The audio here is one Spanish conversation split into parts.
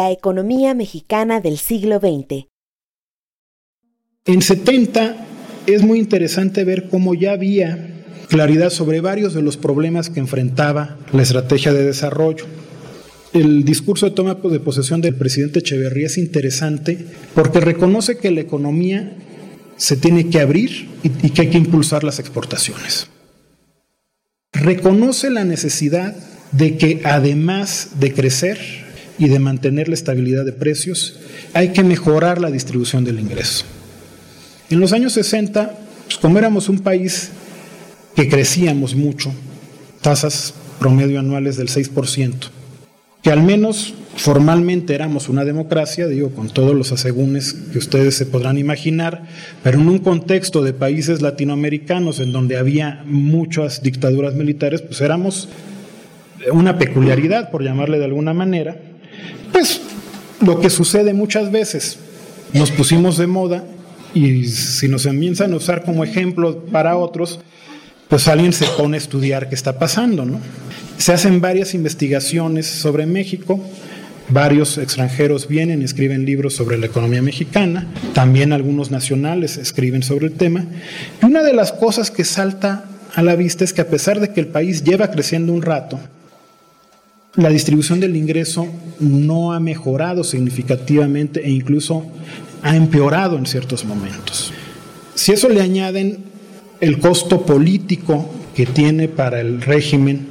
La economía mexicana del siglo XX. En 70 es muy interesante ver cómo ya había claridad sobre varios de los problemas que enfrentaba la estrategia de desarrollo. El discurso de toma de posesión del presidente Echeverría es interesante porque reconoce que la economía se tiene que abrir y, que hay que impulsar las exportaciones. Reconoce la necesidad de que además de crecer y de mantener la estabilidad de precios, hay que mejorar la distribución del ingreso. En los años 60, pues como éramos un país que crecíamos mucho, tasas promedio anuales del 6%, que al menos formalmente éramos una democracia, digo, con todos los asegúnes que ustedes se podrán imaginar, pero en un contexto de países latinoamericanos en donde había muchas dictaduras militares, pues éramos una peculiaridad, por llamarle de alguna manera, pues lo que sucede muchas veces, nos pusimos de moda y si nos comienzan a usar como ejemplo para otros, pues alguien se pone a estudiar qué está pasando, ¿no? Se hacen varias investigaciones sobre México, varios extranjeros vienen y escriben libros sobre la economía mexicana, también algunos nacionales escriben sobre el tema, y una de las cosas que salta a la vista es que a pesar de que el país lleva creciendo un rato, la distribución del ingreso no ha mejorado significativamente e incluso ha empeorado en ciertos momentos. Si eso le añaden el costo político que tiene para el régimen,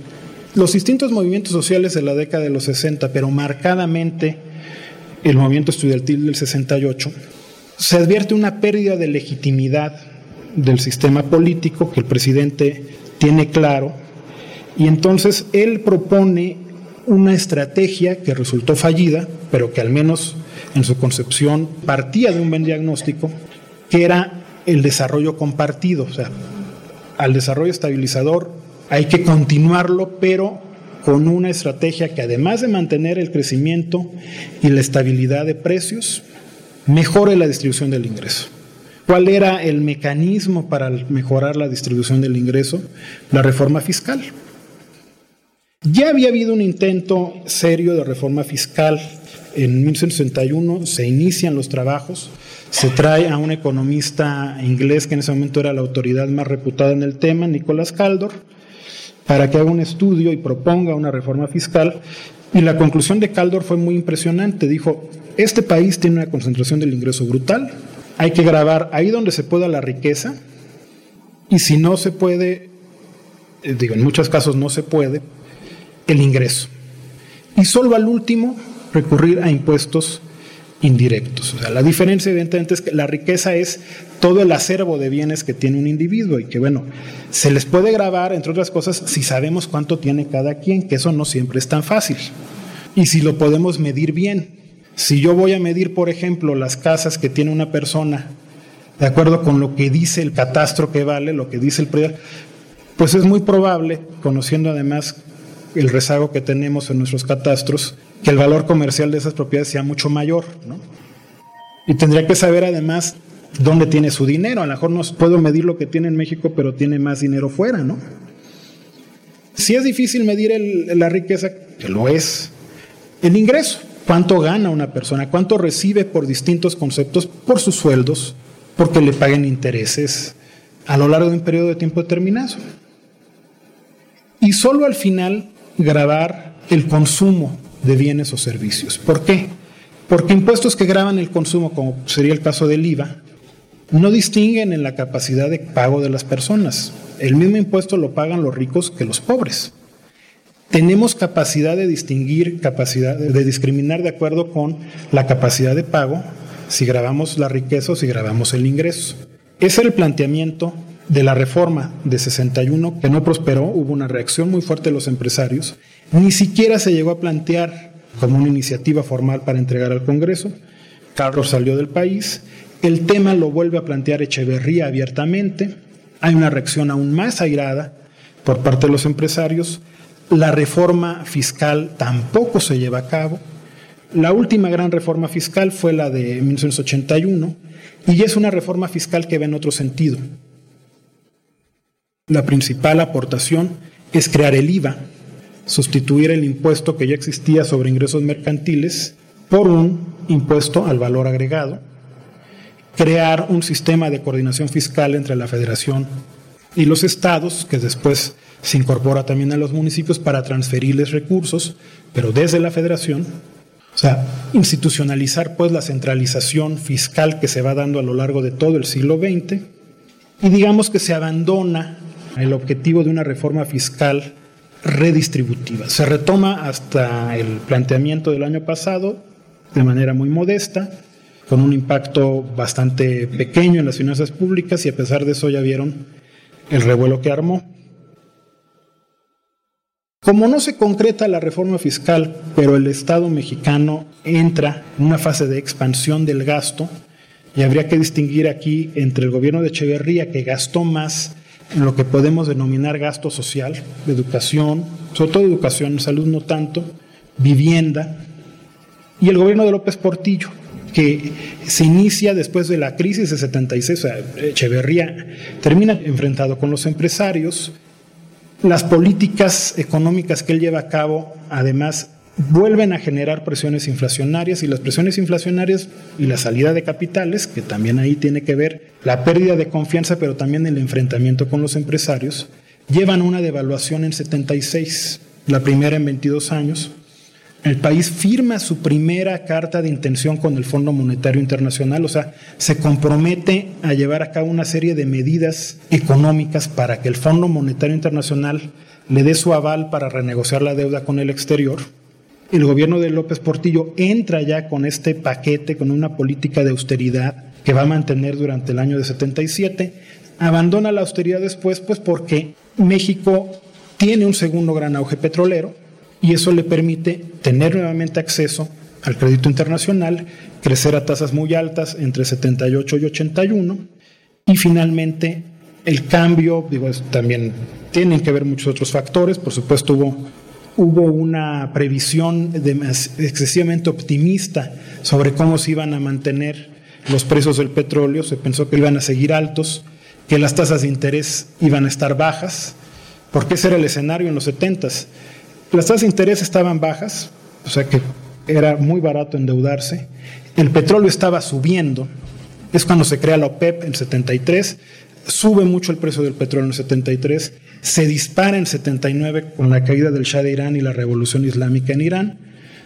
los distintos movimientos sociales de la década de los 60, pero marcadamente el movimiento estudiantil del 68, se advierte una pérdida de legitimidad del sistema político que el presidente tiene claro, y entonces él propone una estrategia que resultó fallida, pero que al menos en su concepción partía de un buen diagnóstico, que era el desarrollo compartido. O sea, al desarrollo estabilizador hay que continuarlo, pero con una estrategia que además de mantener el crecimiento y la estabilidad de precios, mejore la distribución del ingreso. ¿Cuál era el mecanismo para mejorar la distribución del ingreso? La reforma fiscal. Ya había habido un intento serio de reforma fiscal. En 1961 se inician los trabajos, se trae a un economista inglés que en ese momento era la autoridad más reputada en el tema, Nicolás Caldor, para que haga un estudio y proponga una reforma fiscal. Y la conclusión de Caldor fue muy impresionante. Dijo, este país tiene una concentración del ingreso brutal, hay que grabar ahí donde se pueda la riqueza, y si no se puede, eh, digo, en muchos casos no se puede, el ingreso. Y solo al último recurrir a impuestos indirectos. O sea, la diferencia evidentemente es que la riqueza es todo el acervo de bienes que tiene un individuo y que bueno, se les puede grabar, entre otras cosas, si sabemos cuánto tiene cada quien, que eso no siempre es tan fácil. Y si lo podemos medir bien. Si yo voy a medir, por ejemplo, las casas que tiene una persona, de acuerdo con lo que dice el catastro que vale, lo que dice el predial, pues es muy probable, conociendo además el rezago que tenemos en nuestros catastros, que el valor comercial de esas propiedades sea mucho mayor. ¿no? Y tendría que saber además dónde tiene su dinero. A lo mejor no puedo medir lo que tiene en México, pero tiene más dinero fuera, ¿no? Si es difícil medir la riqueza, que lo es, el ingreso. ¿Cuánto gana una persona? ¿Cuánto recibe por distintos conceptos? Por sus sueldos, porque le paguen intereses a lo largo de un periodo de tiempo determinado. Y solo al final grabar el consumo de bienes o servicios. ¿Por qué? Porque impuestos que graban el consumo, como sería el caso del IVA, no distinguen en la capacidad de pago de las personas. El mismo impuesto lo pagan los ricos que los pobres. Tenemos capacidad de distinguir, capacidad de discriminar de acuerdo con la capacidad de pago si grabamos la riqueza o si grabamos el ingreso. Ese es el planteamiento de la reforma de 61 que no prosperó, hubo una reacción muy fuerte de los empresarios, ni siquiera se llegó a plantear como una iniciativa formal para entregar al Congreso. Carlos salió del país, el tema lo vuelve a plantear Echeverría abiertamente, hay una reacción aún más airada por parte de los empresarios, la reforma fiscal tampoco se lleva a cabo, la última gran reforma fiscal fue la de 1981 y es una reforma fiscal que va en otro sentido. La principal aportación es crear el IVA, sustituir el impuesto que ya existía sobre ingresos mercantiles por un impuesto al valor agregado, crear un sistema de coordinación fiscal entre la federación y los estados, que después se incorpora también a los municipios para transferirles recursos, pero desde la federación, o sea, institucionalizar pues la centralización fiscal que se va dando a lo largo de todo el siglo XX y digamos que se abandona el objetivo de una reforma fiscal redistributiva. Se retoma hasta el planteamiento del año pasado de manera muy modesta, con un impacto bastante pequeño en las finanzas públicas y a pesar de eso ya vieron el revuelo que armó. Como no se concreta la reforma fiscal, pero el Estado mexicano entra en una fase de expansión del gasto, y habría que distinguir aquí entre el gobierno de Echeverría, que gastó más en lo que podemos denominar gasto social, educación, sobre todo educación, salud no tanto, vivienda, y el gobierno de López Portillo, que se inicia después de la crisis de 76, o sea, Echeverría termina enfrentado con los empresarios, las políticas económicas que él lleva a cabo, además, vuelven a generar presiones inflacionarias y las presiones inflacionarias y la salida de capitales, que también ahí tiene que ver la pérdida de confianza, pero también el enfrentamiento con los empresarios, llevan a una devaluación en 76, la primera en 22 años, el país firma su primera carta de intención con el Fondo Monetario Internacional, o sea, se compromete a llevar a cabo una serie de medidas económicas para que el Fondo Monetario Internacional le dé su aval para renegociar la deuda con el exterior. El gobierno de López Portillo entra ya con este paquete, con una política de austeridad que va a mantener durante el año de 77. Abandona la austeridad después, pues porque México tiene un segundo gran auge petrolero, y eso le permite tener nuevamente acceso al crédito internacional, crecer a tasas muy altas entre 78 y 81 y finalmente el cambio, digo, también tienen que ver muchos otros factores, por supuesto hubo, hubo una previsión excesivamente optimista sobre cómo se iban a mantener los precios del petróleo, se pensó que iban a seguir altos, que las tasas de interés iban a estar bajas, porque ese era el escenario en los 70s las tasas de interés estaban bajas, o sea que era muy barato endeudarse. El petróleo estaba subiendo. Es cuando se crea la OPEP en 73. Sube mucho el precio del petróleo en 73. Se dispara en 79 con la caída del Shah de Irán y la revolución islámica en Irán.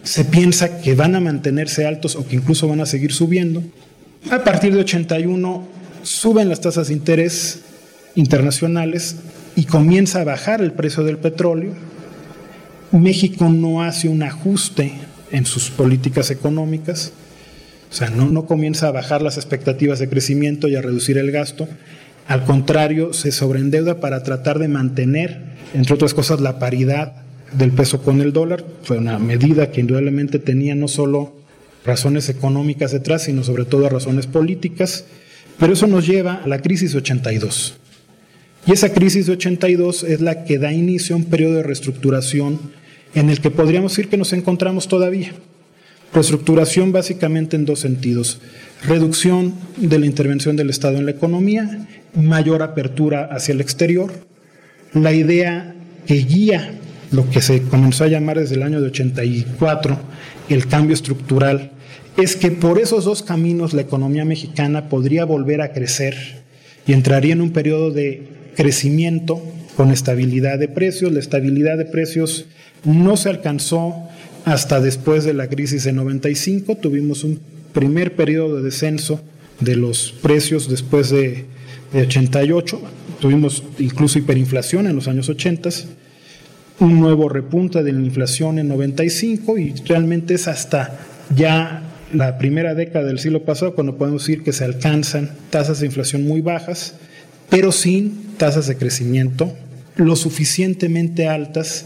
Se piensa que van a mantenerse altos o que incluso van a seguir subiendo. A partir de 81 suben las tasas de interés internacionales y comienza a bajar el precio del petróleo México no hace un ajuste en sus políticas económicas, o sea, no, no comienza a bajar las expectativas de crecimiento y a reducir el gasto, al contrario, se sobreendeuda para tratar de mantener, entre otras cosas, la paridad del peso con el dólar. Fue una medida que indudablemente tenía no solo razones económicas detrás, sino sobre todo razones políticas. Pero eso nos lleva a la crisis 82. Y esa crisis de 82 es la que da inicio a un periodo de reestructuración en el que podríamos decir que nos encontramos todavía. Reestructuración básicamente en dos sentidos. Reducción de la intervención del Estado en la economía, mayor apertura hacia el exterior. La idea que guía lo que se comenzó a llamar desde el año de 84 el cambio estructural es que por esos dos caminos la economía mexicana podría volver a crecer y entraría en un periodo de crecimiento con estabilidad de precios. La estabilidad de precios no se alcanzó hasta después de la crisis de 95. Tuvimos un primer periodo de descenso de los precios después de, 88. Tuvimos incluso hiperinflación en los años 80. Un nuevo repunte de la inflación en 95 y realmente es hasta ya la primera década del siglo pasado cuando podemos decir que se alcanzan tasas de inflación muy bajas, pero sin tasas de crecimiento lo suficientemente altas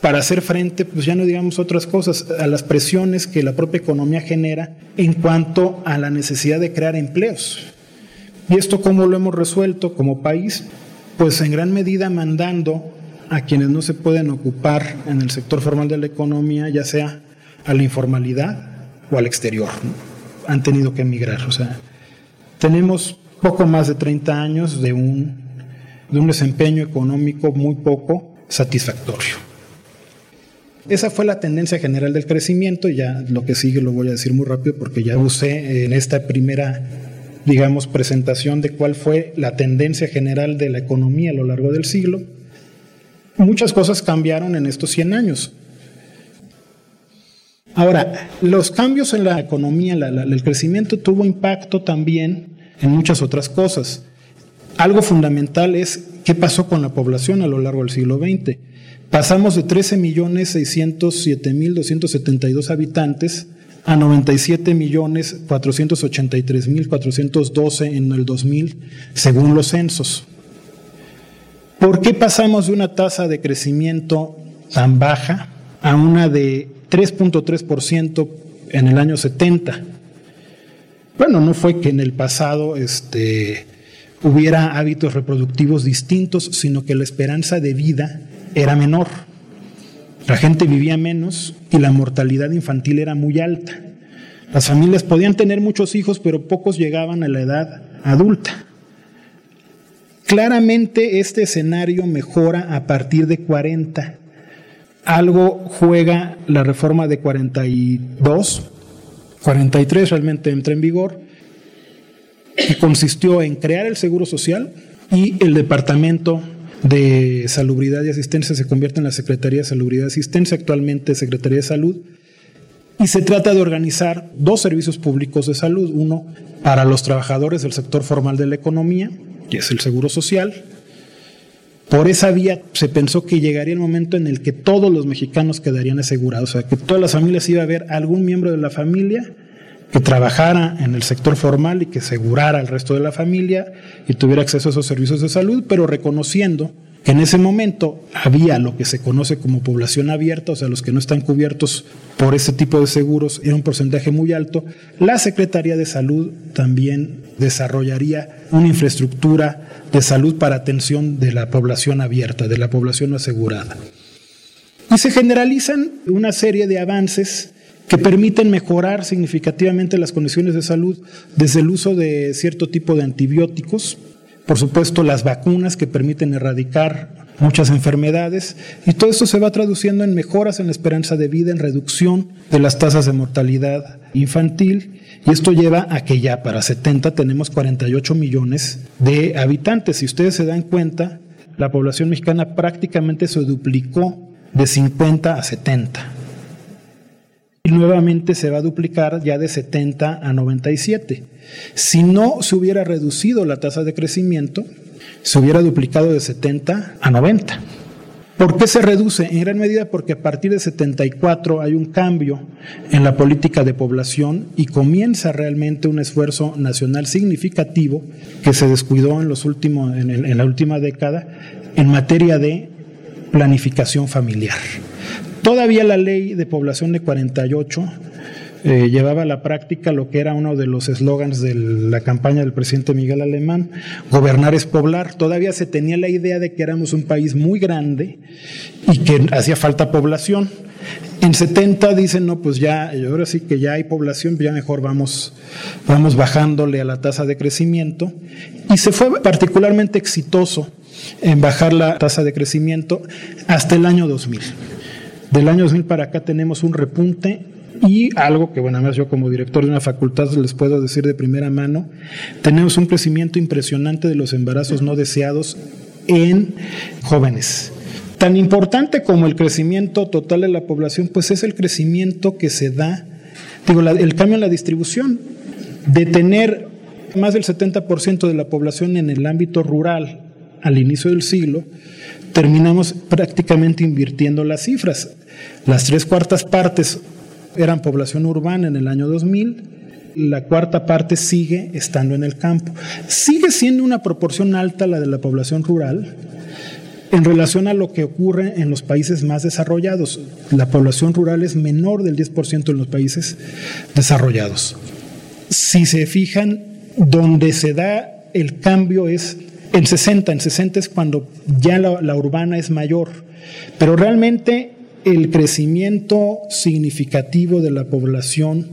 para hacer frente, pues ya no digamos otras cosas, a las presiones que la propia economía genera en cuanto a la necesidad de crear empleos. ¿Y esto cómo lo hemos resuelto como país? Pues en gran medida mandando a quienes no se pueden ocupar en el sector formal de la economía, ya sea a la informalidad o al exterior. Han tenido que emigrar. O sea, tenemos poco más de 30 años de un, de un desempeño económico muy poco satisfactorio. Esa fue la tendencia general del crecimiento, ya lo que sigue lo voy a decir muy rápido porque ya usé en esta primera, digamos, presentación de cuál fue la tendencia general de la economía a lo largo del siglo. Muchas cosas cambiaron en estos 100 años. Ahora, los cambios en la economía, el crecimiento tuvo impacto también en muchas otras cosas. Algo fundamental es qué pasó con la población a lo largo del siglo XX. Pasamos de 13.607.272 habitantes a 97.483.412 en el 2000, según los censos. ¿Por qué pasamos de una tasa de crecimiento tan baja a una de 3.3% en el año 70? Bueno, no fue que en el pasado este, hubiera hábitos reproductivos distintos, sino que la esperanza de vida era menor. La gente vivía menos y la mortalidad infantil era muy alta. Las familias podían tener muchos hijos, pero pocos llegaban a la edad adulta. Claramente este escenario mejora a partir de 40. Algo juega la reforma de 42, 43 realmente entra en vigor, que consistió en crear el Seguro Social y el Departamento de Salubridad y Asistencia se convierte en la Secretaría de Salubridad y Asistencia, actualmente Secretaría de Salud, y se trata de organizar dos servicios públicos de salud, uno para los trabajadores del sector formal de la economía, que es el Seguro Social. Por esa vía se pensó que llegaría el momento en el que todos los mexicanos quedarían asegurados, o sea, que todas las familias iba a haber algún miembro de la familia que trabajara en el sector formal y que asegurara al resto de la familia y tuviera acceso a esos servicios de salud, pero reconociendo que en ese momento había lo que se conoce como población abierta, o sea, los que no están cubiertos por ese tipo de seguros, era un porcentaje muy alto, la Secretaría de Salud también desarrollaría una infraestructura de salud para atención de la población abierta, de la población asegurada. Y se generalizan una serie de avances que permiten mejorar significativamente las condiciones de salud desde el uso de cierto tipo de antibióticos, por supuesto las vacunas que permiten erradicar muchas enfermedades y todo esto se va traduciendo en mejoras en la esperanza de vida, en reducción de las tasas de mortalidad infantil y esto lleva a que ya para 70 tenemos 48 millones de habitantes. Si ustedes se dan cuenta, la población mexicana prácticamente se duplicó de 50 a 70 nuevamente se va a duplicar ya de 70 a 97. Si no se hubiera reducido la tasa de crecimiento, se hubiera duplicado de 70 a 90. ¿Por qué se reduce? En gran medida porque a partir de 74 hay un cambio en la política de población y comienza realmente un esfuerzo nacional significativo que se descuidó en, los últimos, en, en la última década en materia de planificación familiar. Todavía la ley de población de 48 eh, llevaba a la práctica lo que era uno de los eslogans de la campaña del presidente Miguel Alemán, gobernar es poblar. Todavía se tenía la idea de que éramos un país muy grande y que hacía falta población. En 70 dicen, no, pues ya, ahora sí que ya hay población, ya mejor vamos, vamos bajándole a la tasa de crecimiento. Y se fue particularmente exitoso en bajar la tasa de crecimiento hasta el año 2000. Del año 2000 para acá tenemos un repunte y algo que, bueno, además yo como director de una facultad les puedo decir de primera mano, tenemos un crecimiento impresionante de los embarazos no deseados en jóvenes. Tan importante como el crecimiento total de la población, pues es el crecimiento que se da, digo, el cambio en la distribución, de tener más del 70% de la población en el ámbito rural al inicio del siglo, terminamos prácticamente invirtiendo las cifras. Las tres cuartas partes eran población urbana en el año 2000, la cuarta parte sigue estando en el campo. Sigue siendo una proporción alta la de la población rural en relación a lo que ocurre en los países más desarrollados. La población rural es menor del 10% en los países desarrollados. Si se fijan, donde se da el cambio es en 60. En 60 es cuando ya la, urbana es mayor. Pero realmente el crecimiento significativo de la población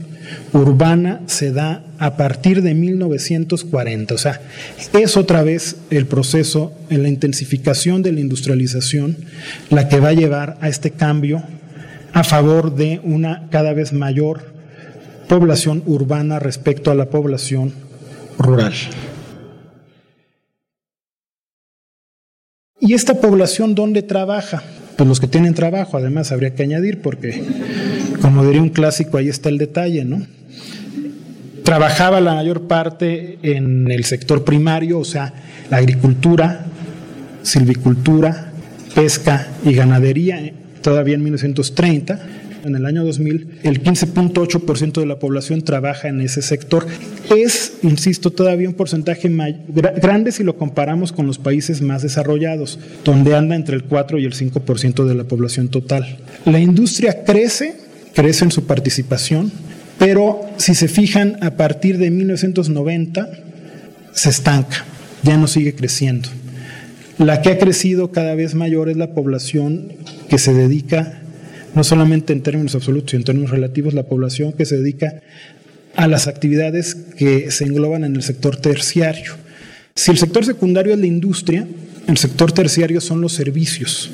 urbana se da a partir de 1940. O sea, es otra vez el proceso en la intensificación de la industrialización la que va a llevar a este cambio a favor de una cada vez mayor población urbana respecto a la población rural. ¿Y esta población dónde trabaja? Pues los que tienen trabajo, además habría que añadir, porque como diría un clásico, ahí está el detalle, ¿no? Trabajaba la mayor parte en el sector primario, o sea, la agricultura, silvicultura, pesca y ganadería, todavía en 1930 en el año 2000, el 15.8% de la población trabaja en ese sector. Es, insisto, todavía un porcentaje grande si lo comparamos con los países más desarrollados, donde anda entre el 4 y el 5% de la población total. La industria crece, crece en su participación, pero si se fijan, a partir de 1990 se estanca, ya no sigue creciendo. La que ha crecido cada vez mayor es la población que se dedica no solamente en términos absolutos, sino en términos relativos, la población que se dedica a las actividades que se engloban en el sector terciario. Si el sector secundario es la industria, el sector terciario son los servicios,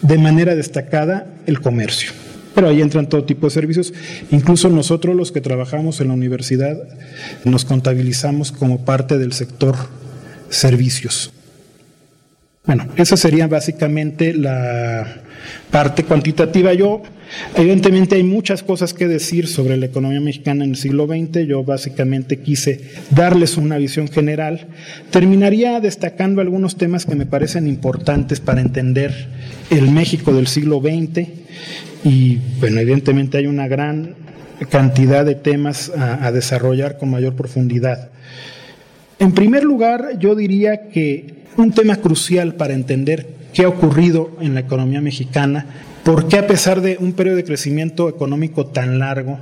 de manera destacada el comercio. Pero ahí entran todo tipo de servicios. Incluso nosotros los que trabajamos en la universidad nos contabilizamos como parte del sector servicios. Bueno, esa sería básicamente la parte cuantitativa. Yo, evidentemente hay muchas cosas que decir sobre la economía mexicana en el siglo XX. Yo básicamente quise darles una visión general. Terminaría destacando algunos temas que me parecen importantes para entender el México del siglo XX. Y, bueno, evidentemente hay una gran cantidad de temas a, a desarrollar con mayor profundidad. En primer lugar, yo diría que un tema crucial para entender qué ha ocurrido en la economía mexicana, por qué a pesar de un periodo de crecimiento económico tan largo,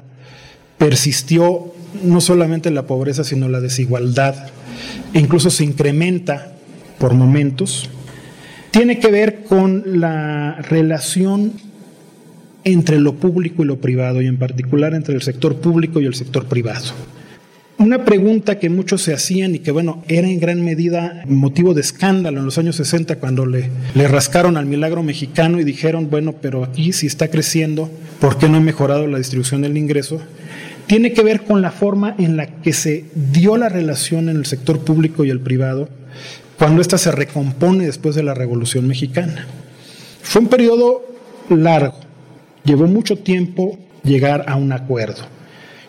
persistió no solamente la pobreza, sino la desigualdad, e incluso se incrementa por momentos, tiene que ver con la relación entre lo público y lo privado, y en particular entre el sector público y el sector privado. Una pregunta que muchos se hacían y que, bueno, era en gran medida motivo de escándalo en los años 60 cuando le, rascaron al milagro mexicano y dijeron, bueno, pero aquí si está creciendo, ¿por qué no ha mejorado la distribución del ingreso? Tiene que ver con la forma en la que se dio la relación en el sector público y el privado cuando ésta se recompone después de la Revolución Mexicana. Fue un periodo largo, llevó mucho tiempo llegar a un acuerdo.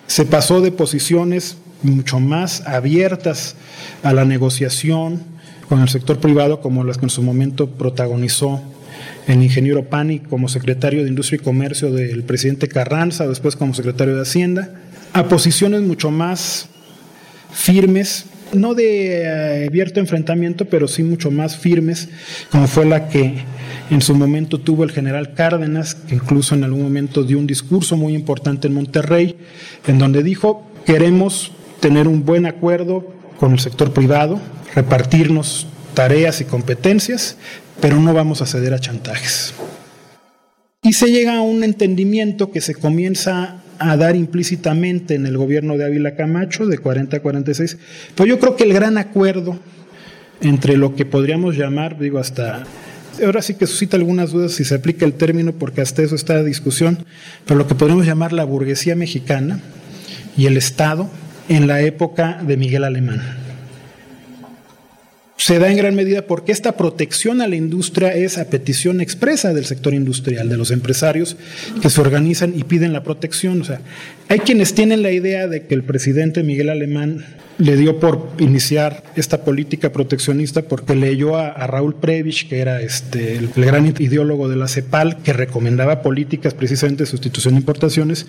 Se pasó de posiciones mucho más abiertas a la negociación con el sector privado, como las que en su momento protagonizó el ingeniero Pani como secretario de Industria y Comercio del presidente Carranza, después como secretario de Hacienda, a posiciones mucho más firmes, no de eh, abierto enfrentamiento, pero sí mucho más firmes, como fue la que en su momento tuvo el general Cárdenas, que incluso en algún momento dio un discurso muy importante en Monterrey, en donde dijo, queremos tener un buen acuerdo con el sector privado, repartirnos tareas y competencias, pero no vamos a ceder a chantajes. Y se llega a un entendimiento que se comienza a dar implícitamente en el gobierno de Ávila Camacho de 40 a 46, pero yo creo que el gran acuerdo entre lo que podríamos llamar, digo, hasta ahora sí que suscita algunas dudas si se aplica el término, porque hasta eso está la discusión, pero lo que podríamos llamar la burguesía mexicana y el Estado, en la época de Miguel Alemán. Se da en gran medida porque esta protección a la industria es a petición expresa del sector industrial, de los empresarios que se organizan y piden la protección. O sea, hay quienes tienen la idea de que el presidente Miguel Alemán le dio por iniciar esta política proteccionista porque leyó a, Raúl Previch, que era este, el, gran ideólogo de la CEPAL, que recomendaba políticas precisamente de sustitución de importaciones.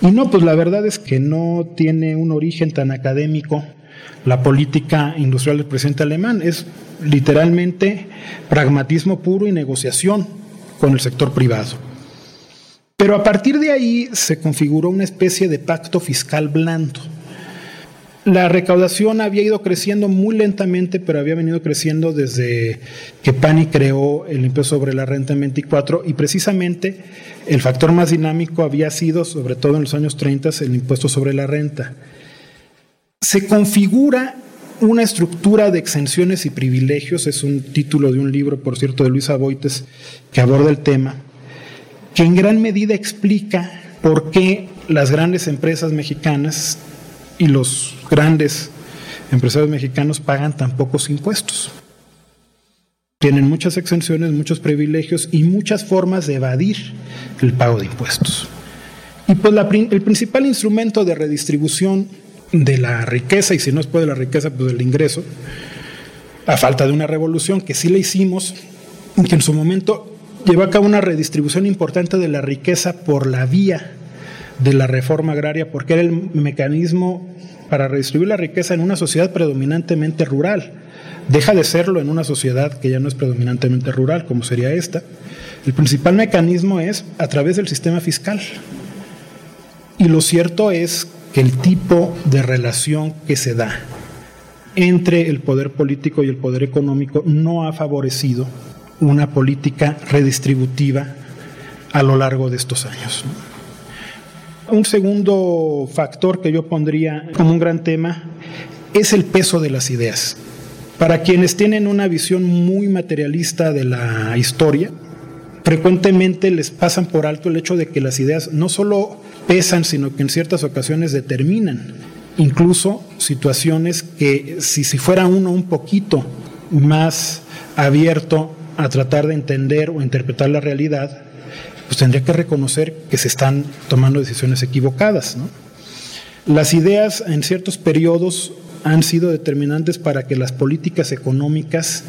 Y no, pues la verdad es que no tiene un origen tan académico la política industrial del presidente alemán, es literalmente pragmatismo puro y negociación con el sector privado. Pero a partir de ahí se configuró una especie de pacto fiscal blando. La recaudación había ido creciendo muy lentamente, pero había venido creciendo desde que Pani creó el impuesto sobre la renta en 24 y precisamente el factor más dinámico había sido, sobre todo en los años 30, el impuesto sobre la renta. Se configura una estructura de exenciones y privilegios, es un título de un libro, por cierto, de Luisa Boites, que aborda el tema, que en gran medida explica por qué las grandes empresas mexicanas y los grandes empresarios mexicanos pagan tan pocos impuestos. Tienen muchas exenciones, muchos privilegios y muchas formas de evadir el pago de impuestos. Y pues el principal instrumento de redistribución de la riqueza, y si no es por la riqueza, pues del ingreso, a falta de una revolución que sí le hicimos, que en su momento llevó a cabo una redistribución importante de la riqueza por la vía de la reforma agraria, porque era el mecanismo para redistribuir la riqueza en una sociedad predominantemente rural. Deja de serlo en una sociedad que ya no es predominantemente rural, como sería esta. El principal mecanismo es a través del sistema fiscal. Y lo cierto es que el tipo de relación que se da entre el poder político y el poder económico no ha favorecido una política redistributiva a lo largo de estos años. Un segundo factor que yo pondría como un gran tema es el peso de las ideas. Para quienes tienen una visión muy materialista de la historia, frecuentemente les pasan por alto el hecho de que las ideas no solo pesan, sino que en ciertas ocasiones determinan incluso situaciones que si, fuera uno un poquito más abierto a tratar de entender o interpretar la realidad, pues tendría que reconocer que se están tomando decisiones equivocadas. Las ideas en ciertos periodos han sido determinantes para que las políticas económicas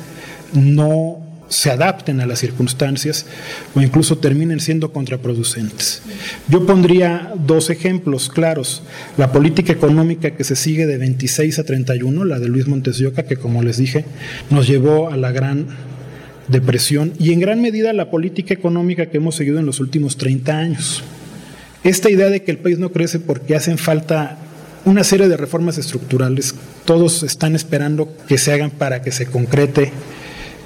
no se adapten a las circunstancias o incluso terminen siendo contraproducentes. Yo pondría dos ejemplos claros. La política económica que se sigue de 26 a 31, la de Luis Montes de Oca, que como les dije, nos llevó a la gran depresión y en gran medida la política económica que hemos seguido en los últimos 30 años. Esta idea de que el país no crece porque hacen falta una serie de reformas estructurales, todos están esperando que se hagan para que se concrete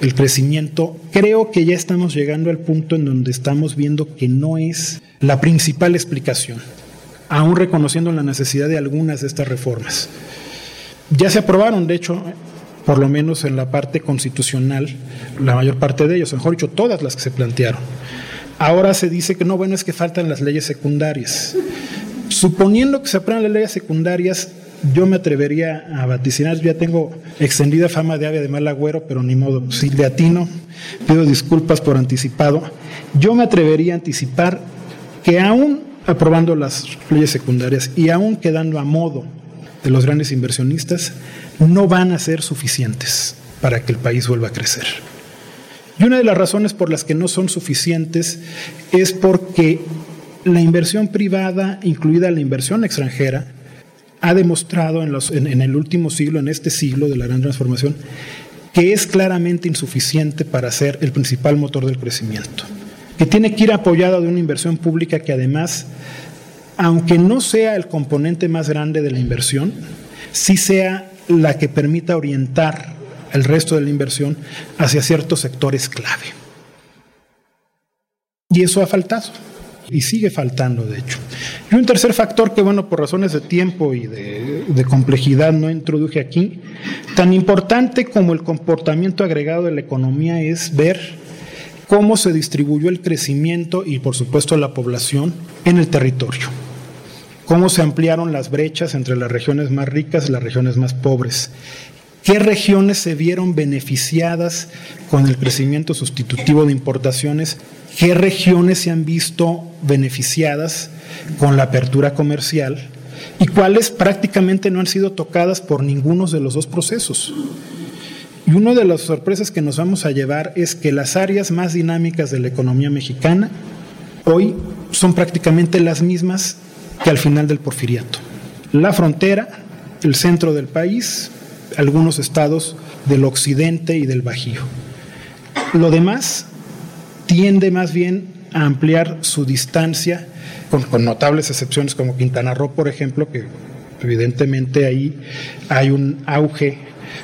el crecimiento, creo que ya estamos llegando al punto en donde estamos viendo que no es la principal explicación, aún reconociendo la necesidad de algunas de estas reformas. Ya se aprobaron, de hecho, por lo menos en la parte constitucional, la mayor parte de ellos, mejor dicho, todas las que se plantearon. Ahora se dice que no, bueno, es que faltan las leyes secundarias. Suponiendo que se aprueban las leyes secundarias, yo me atrevería a vaticinar, ya tengo extendida fama de ave de mal agüero, pero ni modo, si le atino, pido disculpas por anticipado, yo me atrevería a anticipar que aún aprobando las leyes secundarias y aún quedando a modo de los grandes inversionistas, no van a ser suficientes para que el país vuelva a crecer. Y una de las razones por las que no son suficientes es porque la inversión privada, incluida la inversión extranjera, ha demostrado en, el último siglo, en este siglo de la gran transformación, que es claramente insuficiente para ser el principal motor del crecimiento, que tiene que ir apoyado de una inversión pública que además, aunque no sea el componente más grande de la inversión, sí sea la que permita orientar el resto de la inversión hacia ciertos sectores clave. Y eso ha faltado y sigue faltando, de hecho. Y un tercer factor que, bueno, por razones de tiempo y de, complejidad no introduje aquí, tan importante como el comportamiento agregado de la economía es ver cómo se distribuyó el crecimiento y, por supuesto, la población en el territorio. Cómo se ampliaron las brechas entre las regiones más ricas y las regiones más pobres. ¿Qué regiones se vieron beneficiadas con el crecimiento sustitutivo de importaciones qué regiones se han visto beneficiadas con la apertura comercial y cuáles prácticamente no han sido tocadas por ninguno de los dos procesos. Y una de las sorpresas que nos vamos a llevar es que las áreas más dinámicas de la economía mexicana hoy son prácticamente las mismas que al final del porfiriato. La frontera, el centro del país, algunos estados del occidente y del bajío. Lo demás tiende más bien a ampliar su distancia, con, notables excepciones como Quintana Roo, por ejemplo, que evidentemente ahí hay un auge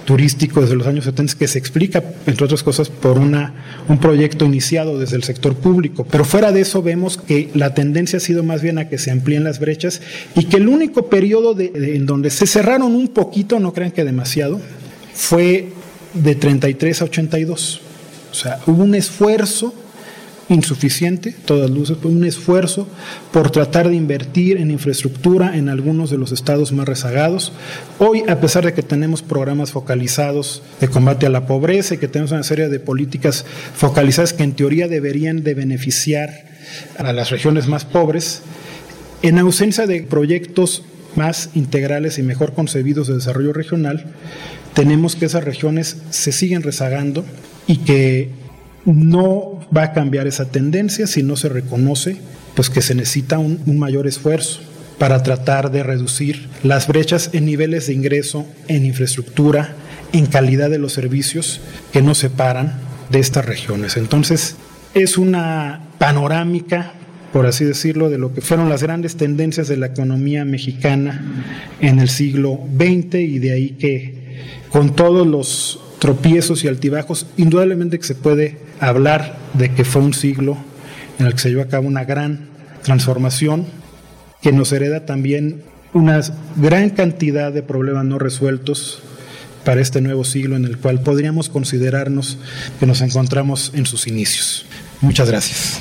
turístico desde los años 70 que se explica, entre otras cosas, por una, un proyecto iniciado desde el sector público. Pero fuera de eso vemos que la tendencia ha sido más bien a que se amplíen las brechas y que el único periodo en donde se cerraron un poquito, no crean que demasiado, fue de 33 a 82. O sea, hubo un esfuerzo insuficiente, todas luces, un esfuerzo por tratar de invertir en infraestructura en algunos de los estados más rezagados. Hoy, a pesar de que tenemos programas focalizados de combate a la pobreza y que tenemos una serie de políticas focalizadas que en teoría deberían de beneficiar a las regiones más pobres, en ausencia de proyectos más integrales y mejor concebidos de desarrollo regional, tenemos que esas regiones se siguen rezagando y que no va a cambiar esa tendencia si no se reconoce pues que se necesita un, un, mayor esfuerzo para tratar de reducir las brechas en niveles de ingreso, en infraestructura, en calidad de los servicios que nos separan de estas regiones. Entonces, es una panorámica, por así decirlo, de lo que fueron las grandes tendencias de la economía mexicana en el siglo XX y de ahí que con todos los tropiezos y altibajos, indudablemente que se puede hablar de que fue un siglo en el que se llevó a cabo una gran transformación que nos hereda también una gran cantidad de problemas no resueltos para este nuevo siglo en el cual podríamos considerarnos que nos encontramos en sus inicios. Muchas gracias.